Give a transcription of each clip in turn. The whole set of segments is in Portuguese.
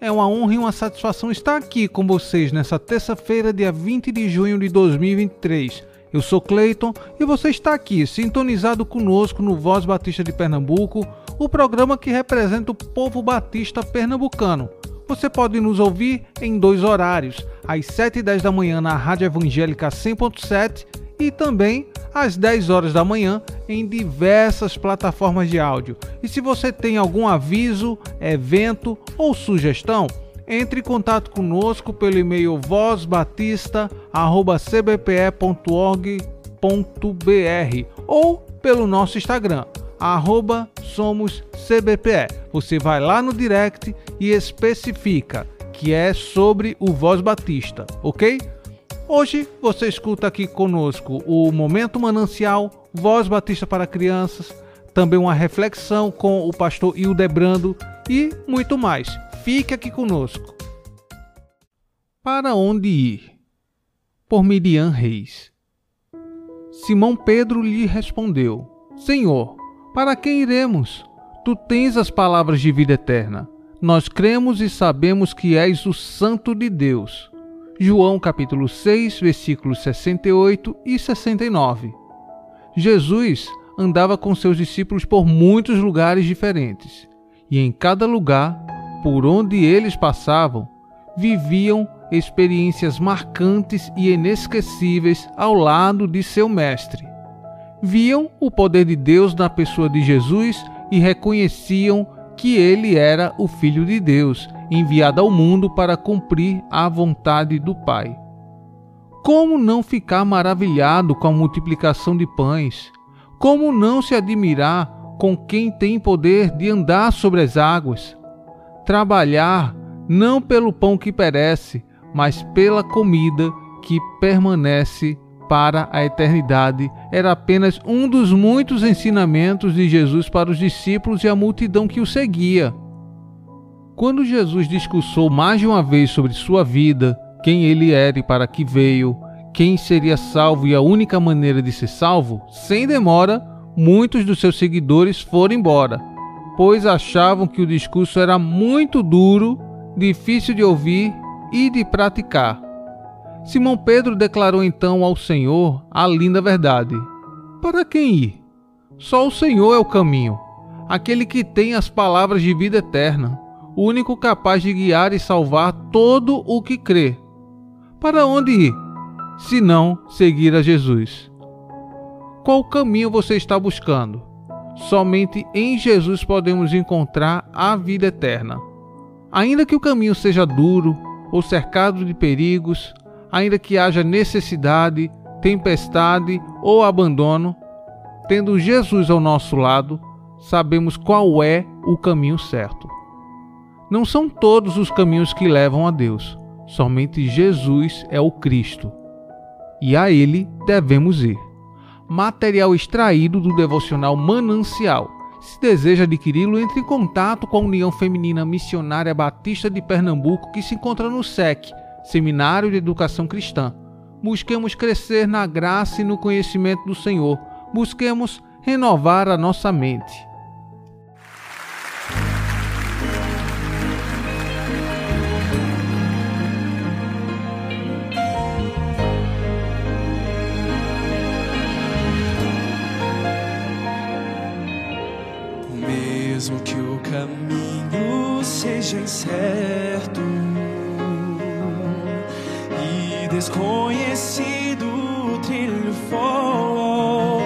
é uma honra e uma satisfação estar aqui com vocês nessa terça-feira, dia 20 de junho de 2023. Eu sou Cleiton e você está aqui sintonizado conosco no Voz Batista de Pernambuco, o programa que representa o povo batista pernambucano. Você pode nos ouvir em dois horários, às 7 e 10 da manhã na Rádio Evangélica 100.7 e também às 10 horas da manhã em diversas plataformas de áudio. E se você tem algum aviso, evento ou sugestão, entre em contato conosco pelo e-mail vozbatista@cbpe.org.br ou pelo nosso Instagram arroba somos CBPE. Você vai lá no direct e especifica que é sobre o Voz Batista, ok? Hoje você escuta aqui conosco o Momento Manancial, Voz Batista para Crianças, também uma reflexão com o pastor Hildebrando e muito mais. Fique aqui conosco. Para onde ir? Por Miriam Reis. Simão Pedro lhe respondeu: Senhor, para quem iremos? Tu tens as palavras de vida eterna. Nós cremos e sabemos que és o Santo de Deus. João capítulo 6, versículos 68 e 69. Jesus andava com seus discípulos por muitos lugares diferentes, e em cada lugar por onde eles passavam, viviam experiências marcantes e inesquecíveis ao lado de seu mestre. Viam o poder de Deus na pessoa de Jesus e reconheciam que ele era o Filho de Deus enviada ao mundo para cumprir a vontade do Pai. Como não ficar maravilhado com a multiplicação de pães? Como não se admirar com quem tem poder de andar sobre as águas? Trabalhar não pelo pão que perece, mas pela comida que permanece para a eternidade era apenas um dos muitos ensinamentos de Jesus para os discípulos e a multidão que o seguia. Quando Jesus discursou mais de uma vez sobre sua vida, quem ele era e para que veio, quem seria salvo e a única maneira de ser salvo, sem demora, muitos dos seus seguidores foram embora, pois achavam que o discurso era muito duro, difícil de ouvir e de praticar. Simão Pedro declarou então ao Senhor a linda verdade: Para quem ir? Só o Senhor é o caminho, aquele que tem as palavras de vida eterna o único capaz de guiar e salvar todo o que crê. Para onde ir, se não seguir a Jesus? Qual caminho você está buscando? Somente em Jesus podemos encontrar a vida eterna. Ainda que o caminho seja duro ou cercado de perigos, ainda que haja necessidade, tempestade ou abandono, tendo Jesus ao nosso lado, sabemos qual é o caminho certo. Não são todos os caminhos que levam a Deus, somente Jesus é o Cristo. E a Ele devemos ir. Material extraído do devocional Manancial. Se deseja adquiri-lo, entre em contato com a União Feminina Missionária Batista de Pernambuco, que se encontra no SEC, Seminário de Educação Cristã. Busquemos crescer na graça e no conhecimento do Senhor. Busquemos renovar a nossa mente. seja incerto desconhecido trilho for.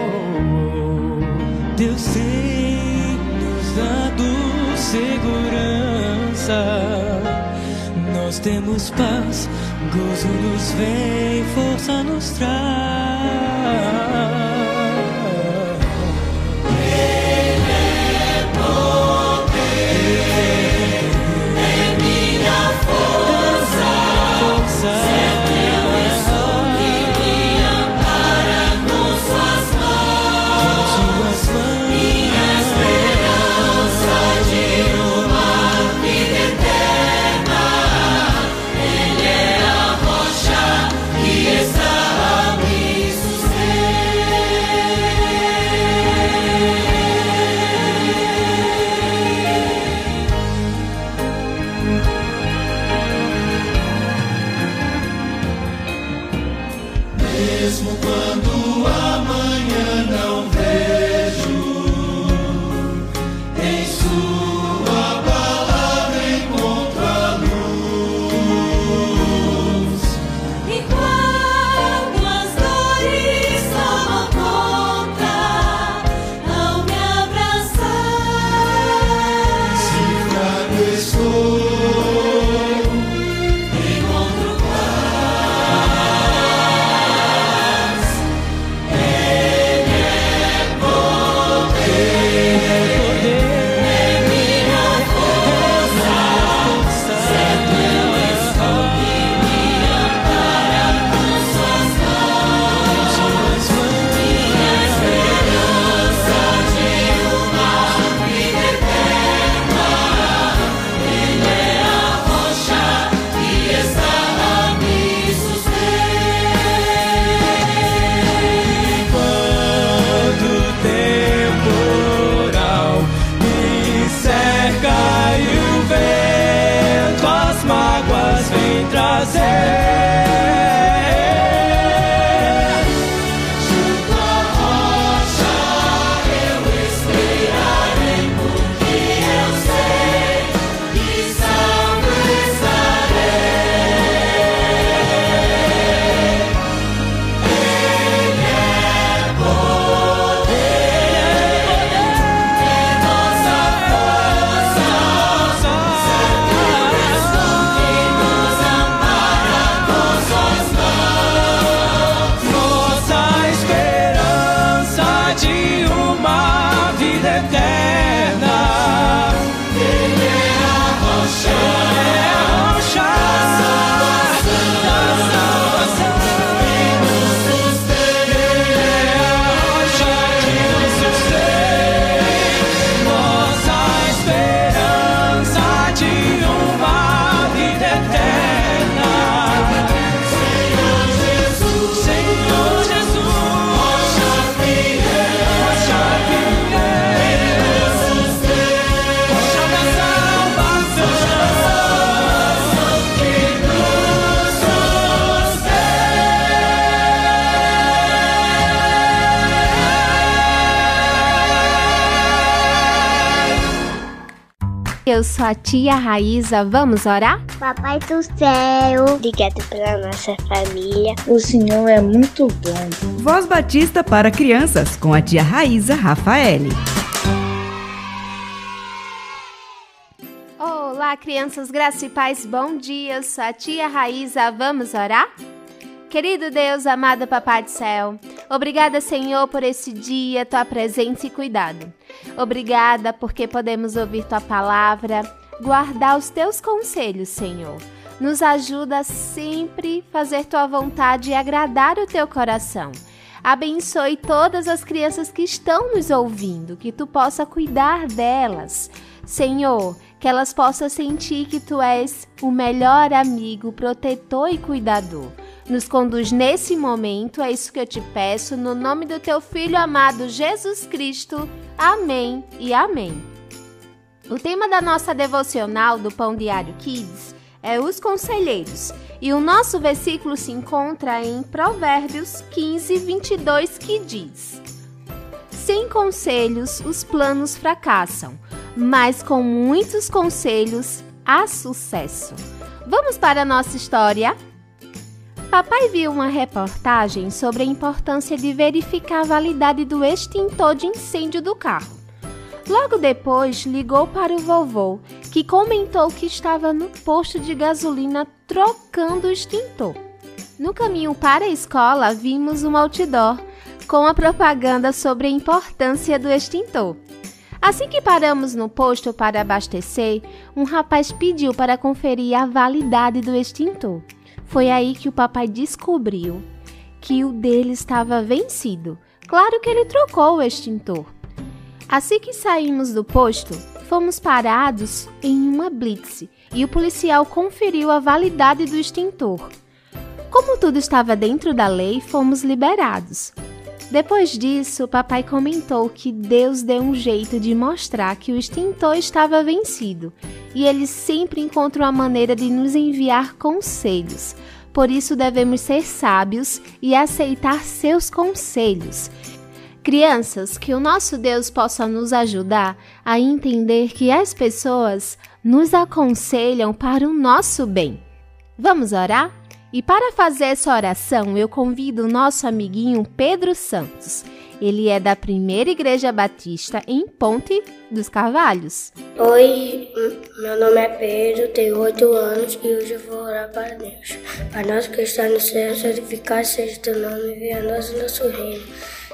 Deus tem nos dado segurança. Nós temos paz, gozo nos vem, força nos traz. Sou a tia Raíza. Vamos orar? Papai do céu, obrigado pela nossa família. O Senhor é muito bom. Voz Batista para crianças com a tia Raíza Rafaele. Olá, crianças, graça e paz, bom dia. Eu sou a tia Raíza. Vamos orar? Querido Deus, amado Papai do Céu, obrigada, Senhor, por esse dia, tua presença e cuidado. Obrigada porque podemos ouvir tua palavra, guardar os teus conselhos, Senhor. Nos ajuda a sempre fazer tua vontade e agradar o teu coração. Abençoe todas as crianças que estão nos ouvindo, que tu possa cuidar delas. Senhor, que elas possam sentir que tu és o melhor amigo, protetor e cuidador. Nos conduz nesse momento, é isso que eu te peço, no nome do teu filho amado Jesus Cristo. Amém e amém. O tema da nossa devocional do Pão Diário Kids é os conselheiros, e o nosso versículo se encontra em Provérbios 15, 22, que diz: Sem conselhos os planos fracassam, mas com muitos conselhos há sucesso. Vamos para a nossa história? Papai viu uma reportagem sobre a importância de verificar a validade do extintor de incêndio do carro. Logo depois, ligou para o vovô, que comentou que estava no posto de gasolina trocando o extintor. No caminho para a escola, vimos um outdoor com a propaganda sobre a importância do extintor. Assim que paramos no posto para abastecer, um rapaz pediu para conferir a validade do extintor. Foi aí que o papai descobriu que o dele estava vencido. Claro que ele trocou o extintor. Assim que saímos do posto, fomos parados em uma blitz e o policial conferiu a validade do extintor. Como tudo estava dentro da lei, fomos liberados. Depois disso, o papai comentou que Deus deu um jeito de mostrar que o extintor estava vencido e ele sempre encontra uma maneira de nos enviar conselhos por isso devemos ser sábios e aceitar seus conselhos. Crianças, que o nosso Deus possa nos ajudar a entender que as pessoas nos aconselham para o nosso bem. Vamos orar? E para fazer essa oração, eu convido o nosso amiguinho Pedro Santos. Ele é da Primeira Igreja Batista em Ponte dos Carvalhos. Oi, meu nome é Pedro, tenho oito anos e hoje eu vou orar para Deus. Pai nosso que está no céu, santificado seja teu nome, venha a nós o nosso reino.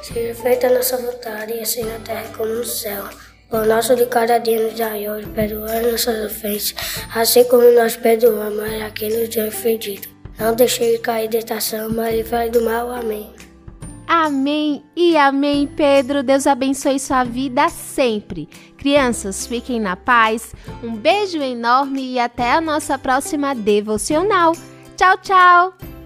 Seja feita a nossa vontade, assim na terra como no céu. O nosso de cada dia nos dai hoje, perdoa as nossas ofensas, assim como nós perdoamos a quem nos tem ofendido. Não deixe de cair de tentação, mas livrai do mal. Amém. Amém e amém, Pedro. Deus abençoe sua vida sempre. Crianças, fiquem na paz. Um beijo enorme e até a nossa próxima devocional. Tchau, tchau.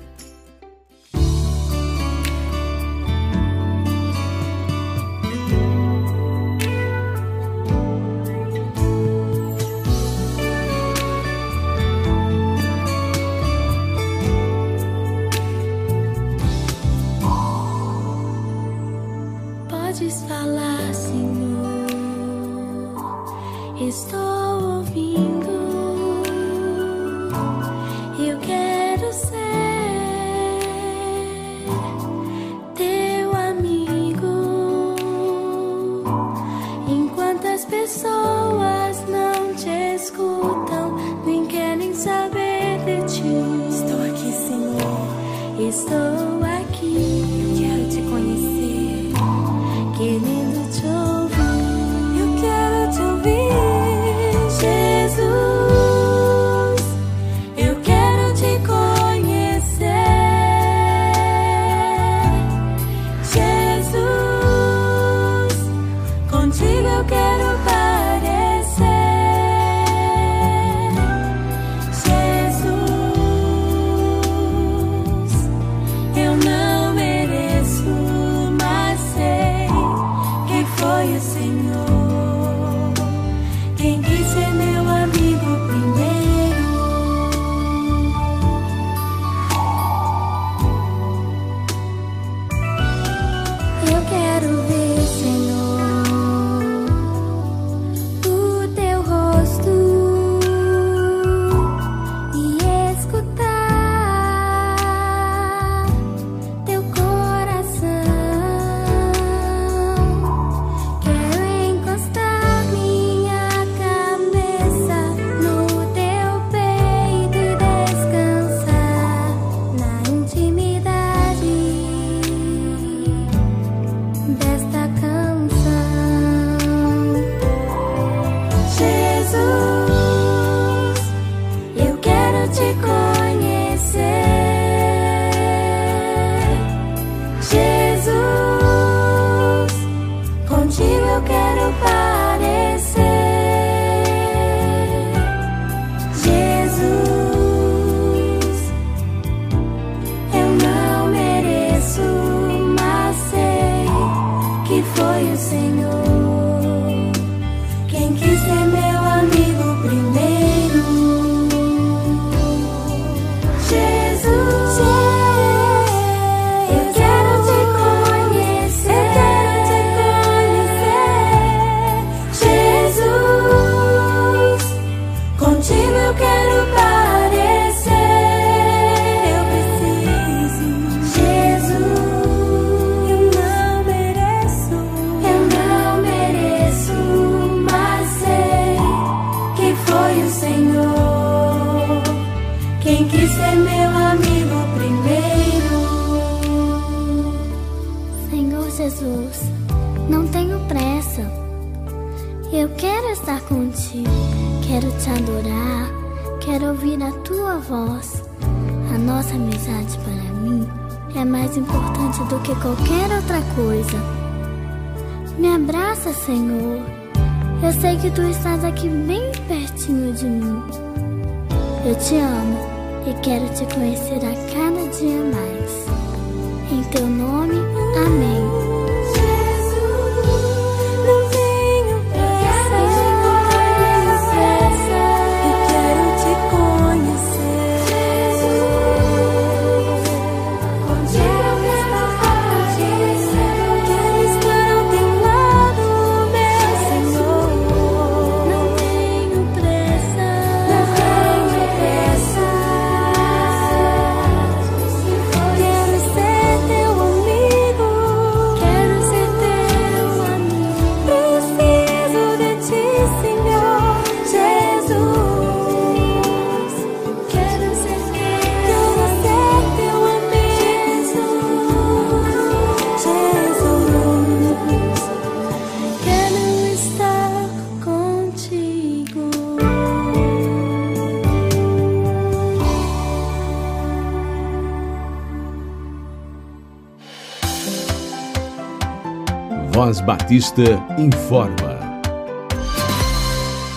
Batista informa.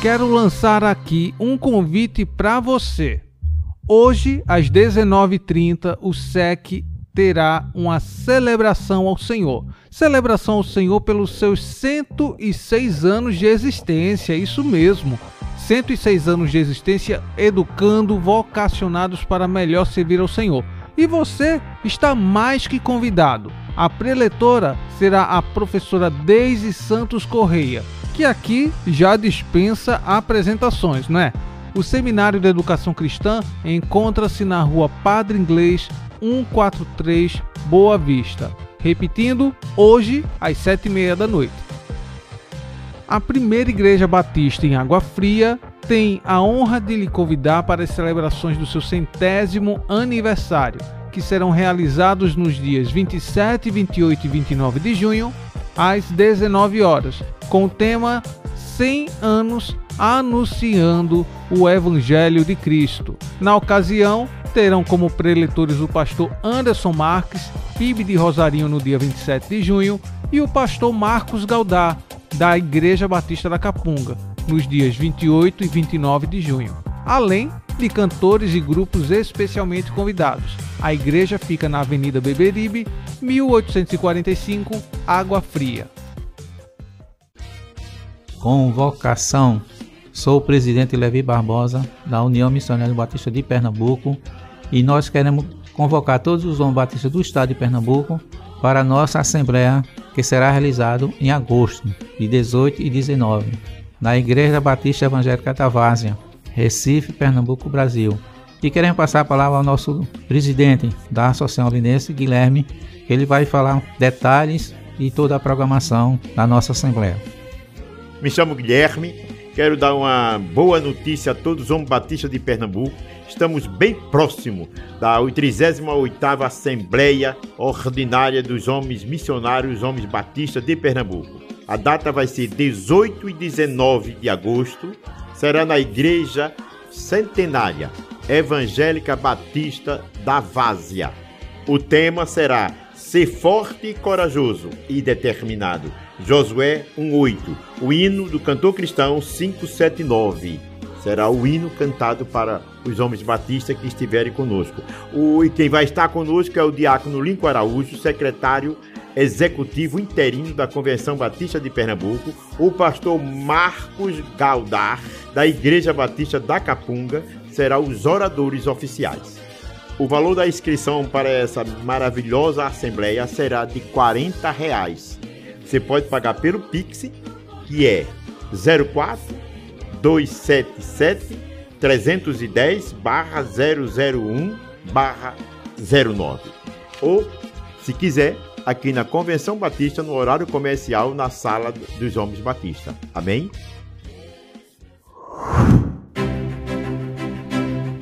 Quero lançar aqui um convite para você. Hoje, às 19h30, o SEC terá uma celebração ao Senhor. Celebração ao Senhor pelos seus 106 anos de existência, isso mesmo. 106 anos de existência educando vocacionados para melhor servir ao Senhor. E você está mais que convidado. A preletora será a professora Deise Santos Correia, que aqui já dispensa apresentações, não é? O Seminário de Educação Cristã encontra-se na rua Padre Inglês 143, Boa Vista. Repetindo, hoje às sete e meia da noite. A primeira igreja batista em Água Fria tem a honra de lhe convidar para as celebrações do seu centésimo aniversário, que serão realizados nos dias 27, 28 e 29 de junho, às 19 horas, com o tema 100 anos anunciando o Evangelho de Cristo. Na ocasião, terão como preletores o pastor Anderson Marques, PIB de Rosarinho no dia 27 de junho, e o pastor Marcos Galdar, da Igreja Batista da Capunga, nos dias 28 e 29 de junho, além de cantores e grupos especialmente convidados. A igreja fica na Avenida Beberibe, 1845, Água Fria. Convocação. Sou o presidente Levi Barbosa, da União Missionária Batista de Pernambuco, e nós queremos convocar todos os homens batistas do estado de Pernambuco para a nossa assembleia, que será realizado em agosto, de 18 e 19 na Igreja Batista Evangélica da Várzea, Recife, Pernambuco, Brasil. E queremos passar a palavra ao nosso presidente da Associação Linense, Guilherme, que ele vai falar detalhes e toda a programação da nossa Assembleia. Me chamo Guilherme, quero dar uma boa notícia a todos os homens batistas de Pernambuco. Estamos bem próximo da 38ª Assembleia Ordinária dos Homens Missionários Homens Batistas de Pernambuco. A data vai ser 18 e 19 de agosto. Será na Igreja Centenária Evangélica Batista da Várzea. O tema será Ser forte corajoso e determinado. Josué 1:8. O hino do cantor cristão 579. Será o hino cantado para os homens batistas que estiverem conosco. O, e quem vai estar conosco é o diácono Lincoln Araújo, secretário executivo interino da Convenção Batista de Pernambuco, o pastor Marcos Galdar, da Igreja Batista da Capunga, será os oradores oficiais. O valor da inscrição para essa maravilhosa assembleia será de 40 reais. Você pode pagar pelo Pix, que é 04 277 310 barra 001 barra 09. Ou, se quiser, aqui na Convenção Batista no horário comercial na Sala dos Homens Batista. Amém?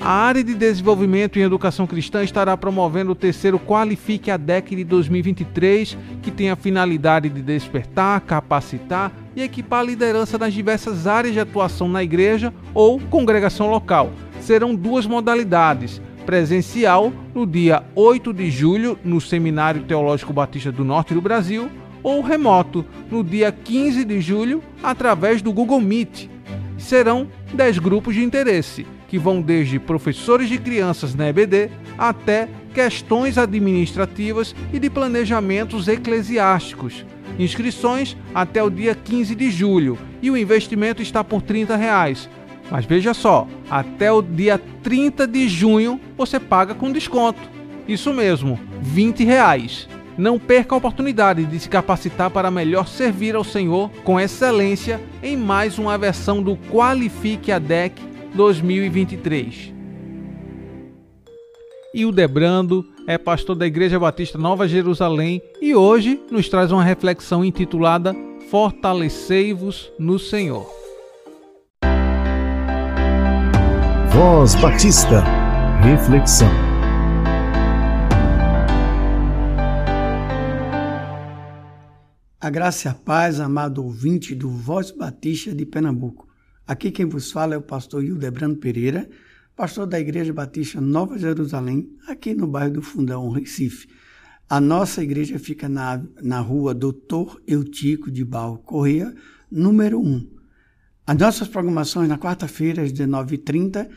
A área de desenvolvimento em educação cristã estará promovendo o terceiro Qualifique a DEC de 2023, que tem a finalidade de despertar, capacitar e equipar a liderança nas diversas áreas de atuação na igreja ou congregação local. Serão duas modalidades: presencial no dia 8 de julho no Seminário Teológico Batista do Norte do Brasil ou remoto no dia 15 de julho através do Google Meet. Serão 10 grupos de interesse, que vão desde professores de crianças na EBD até questões administrativas e de planejamentos eclesiásticos. Inscrições até o dia 15 de julho e o investimento está por 30 reais mas veja só, até o dia 30 de junho você paga com desconto. Isso mesmo, 20 reais. Não perca a oportunidade de se capacitar para melhor servir ao Senhor com excelência em mais uma versão do Qualifique a DEC 2023. E o Debrando é pastor da Igreja Batista Nova Jerusalém e hoje nos traz uma reflexão intitulada Fortalecei-vos no Senhor. Voz Batista. Reflexão. A graça e a paz, amado ouvinte do Voz Batista de Pernambuco. Aqui quem vos fala é o pastor Hildebrando Pereira, pastor da Igreja Batista Nova Jerusalém, aqui no bairro do Fundão, Recife. A nossa igreja fica na, na rua Doutor Eutico de Barro Correia, número 1. As nossas programações na quarta-feira, às 19h30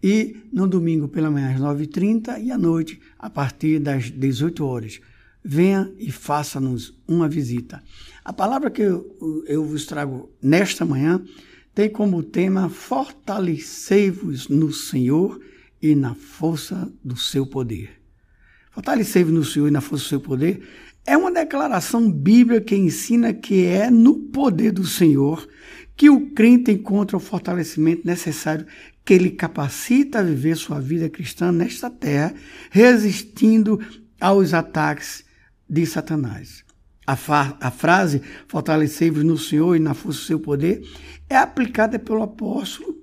e no domingo pela manhã às 9h30 e à noite a partir das 18 horas. Venha e faça-nos uma visita. A palavra que eu, eu vos trago nesta manhã tem como tema Fortalecei-vos no Senhor e na força do seu poder. Fortalecei-vos no Senhor e na força do seu poder é uma declaração bíblica que ensina que é no poder do Senhor que o crente encontra o fortalecimento necessário que ele capacita a viver sua vida cristã nesta terra, resistindo aos ataques de Satanás. A, a frase fortalecei-vos no Senhor e na força do seu poder é aplicada pelo apóstolo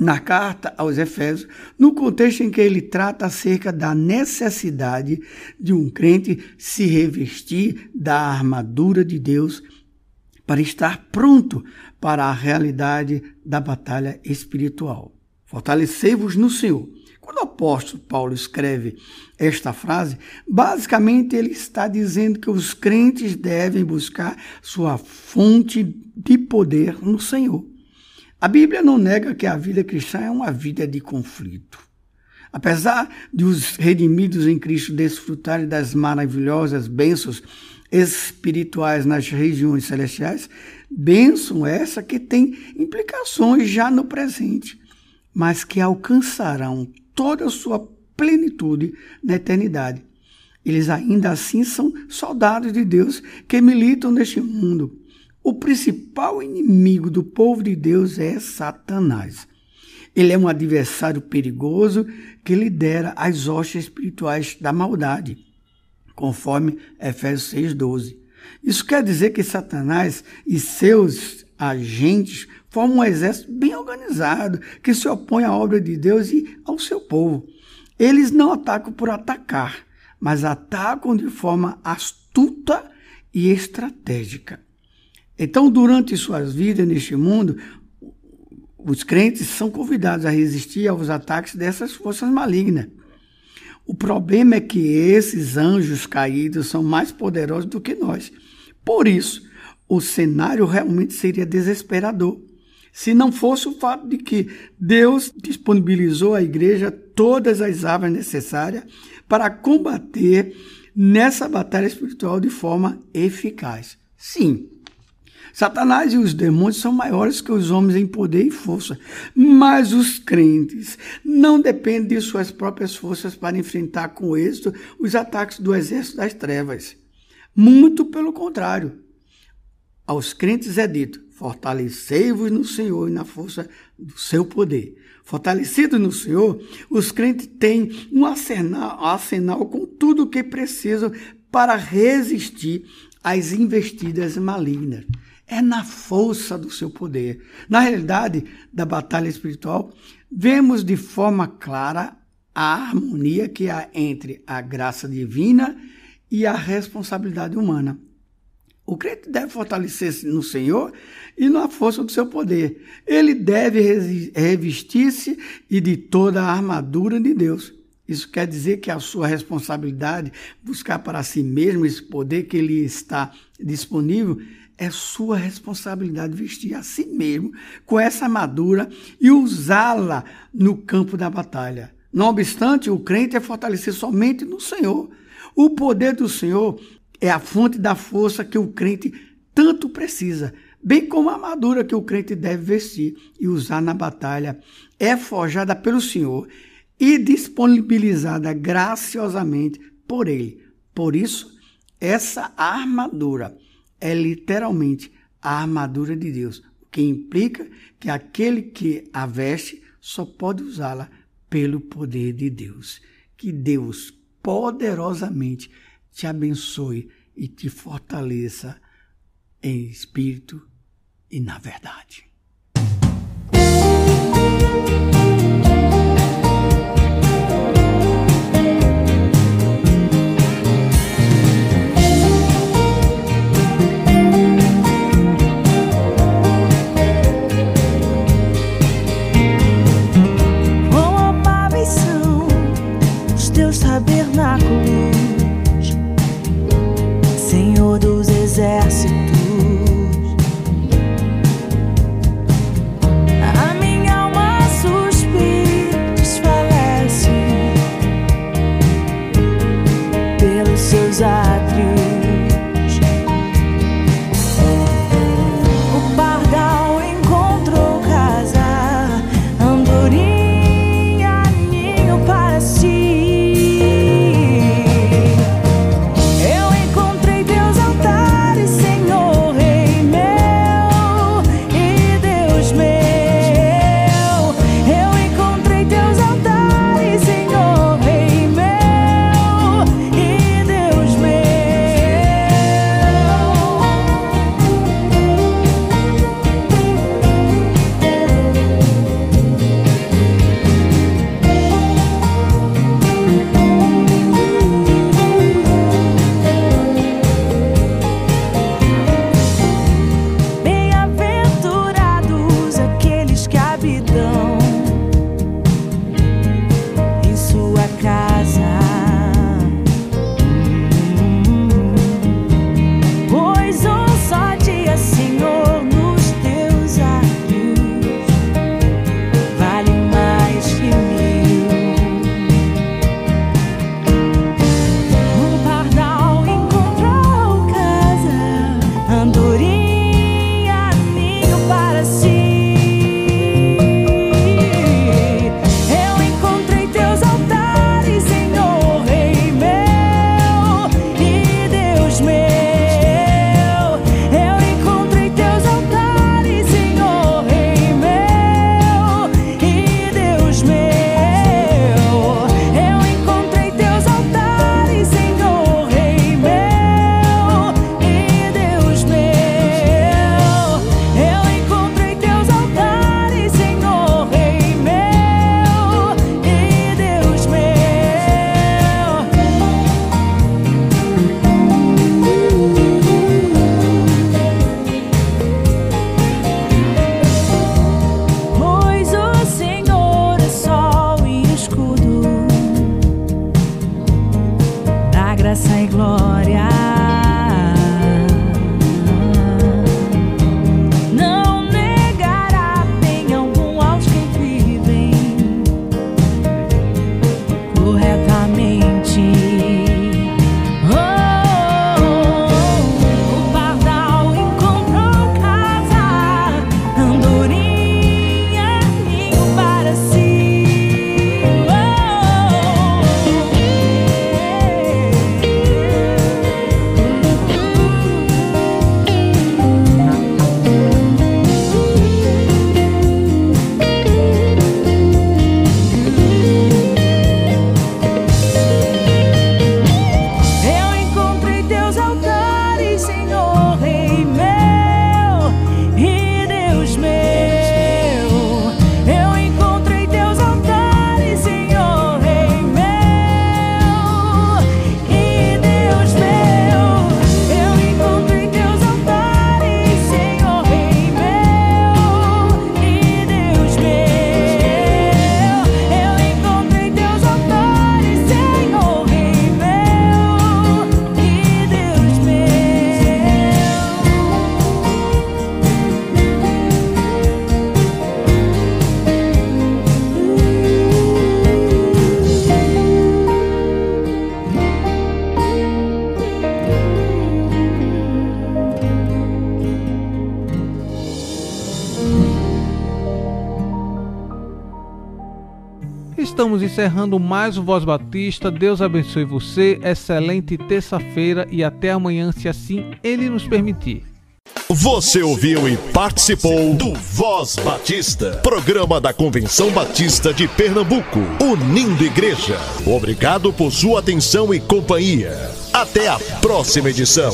na carta aos Efésios, no contexto em que ele trata acerca da necessidade de um crente se revestir da armadura de Deus para estar pronto para a realidade da batalha espiritual. Fortalecei-vos no Senhor. Quando o apóstolo Paulo escreve esta frase, basicamente ele está dizendo que os crentes devem buscar sua fonte de poder no Senhor. A Bíblia não nega que a vida cristã é uma vida de conflito. Apesar de os redimidos em Cristo desfrutarem das maravilhosas bênçãos espirituais nas regiões celestiais, bênção essa que tem implicações já no presente mas que alcançarão toda a sua plenitude na eternidade. Eles ainda assim são soldados de Deus que militam neste mundo. O principal inimigo do povo de Deus é Satanás. Ele é um adversário perigoso que lidera as hostes espirituais da maldade, conforme Efésios 6,12. Isso quer dizer que Satanás e seus agentes forma um exército bem organizado que se opõe à obra de Deus e ao seu povo. Eles não atacam por atacar, mas atacam de forma astuta e estratégica. Então, durante suas vidas neste mundo, os crentes são convidados a resistir aos ataques dessas forças malignas. O problema é que esses anjos caídos são mais poderosos do que nós. Por isso, o cenário realmente seria desesperador se não fosse o fato de que Deus disponibilizou à igreja todas as armas necessárias para combater nessa batalha espiritual de forma eficaz. Sim, Satanás e os demônios são maiores que os homens em poder e força, mas os crentes não dependem de suas próprias forças para enfrentar com êxito os ataques do exército das trevas. Muito pelo contrário. Aos crentes é dito: Fortalecei-vos no Senhor e na força do seu poder. Fortalecidos no Senhor, os crentes têm um arsenal, arsenal com tudo o que precisam para resistir às investidas malignas. É na força do seu poder. Na realidade da batalha espiritual, vemos de forma clara a harmonia que há entre a graça divina e a responsabilidade humana. O crente deve fortalecer-se no Senhor e na força do seu poder. Ele deve revestir-se e de toda a armadura de Deus. Isso quer dizer que a sua responsabilidade, buscar para si mesmo esse poder que lhe está disponível, é sua responsabilidade vestir a si mesmo com essa armadura e usá-la no campo da batalha. Não obstante, o crente é fortalecer somente no Senhor. O poder do Senhor é a fonte da força que o crente tanto precisa, bem como a armadura que o crente deve vestir e usar na batalha, é forjada pelo Senhor e disponibilizada graciosamente por Ele. Por isso, essa armadura é literalmente a armadura de Deus, o que implica que aquele que a veste só pode usá-la pelo poder de Deus. Que Deus poderosamente te abençoe e te fortaleça em espírito e na verdade. Encerrando mais o Voz Batista. Deus abençoe você. Excelente terça-feira e até amanhã, se assim Ele nos permitir. Você ouviu e participou do Voz Batista, programa da Convenção Batista de Pernambuco, unindo igreja. Obrigado por sua atenção e companhia. Até a próxima edição.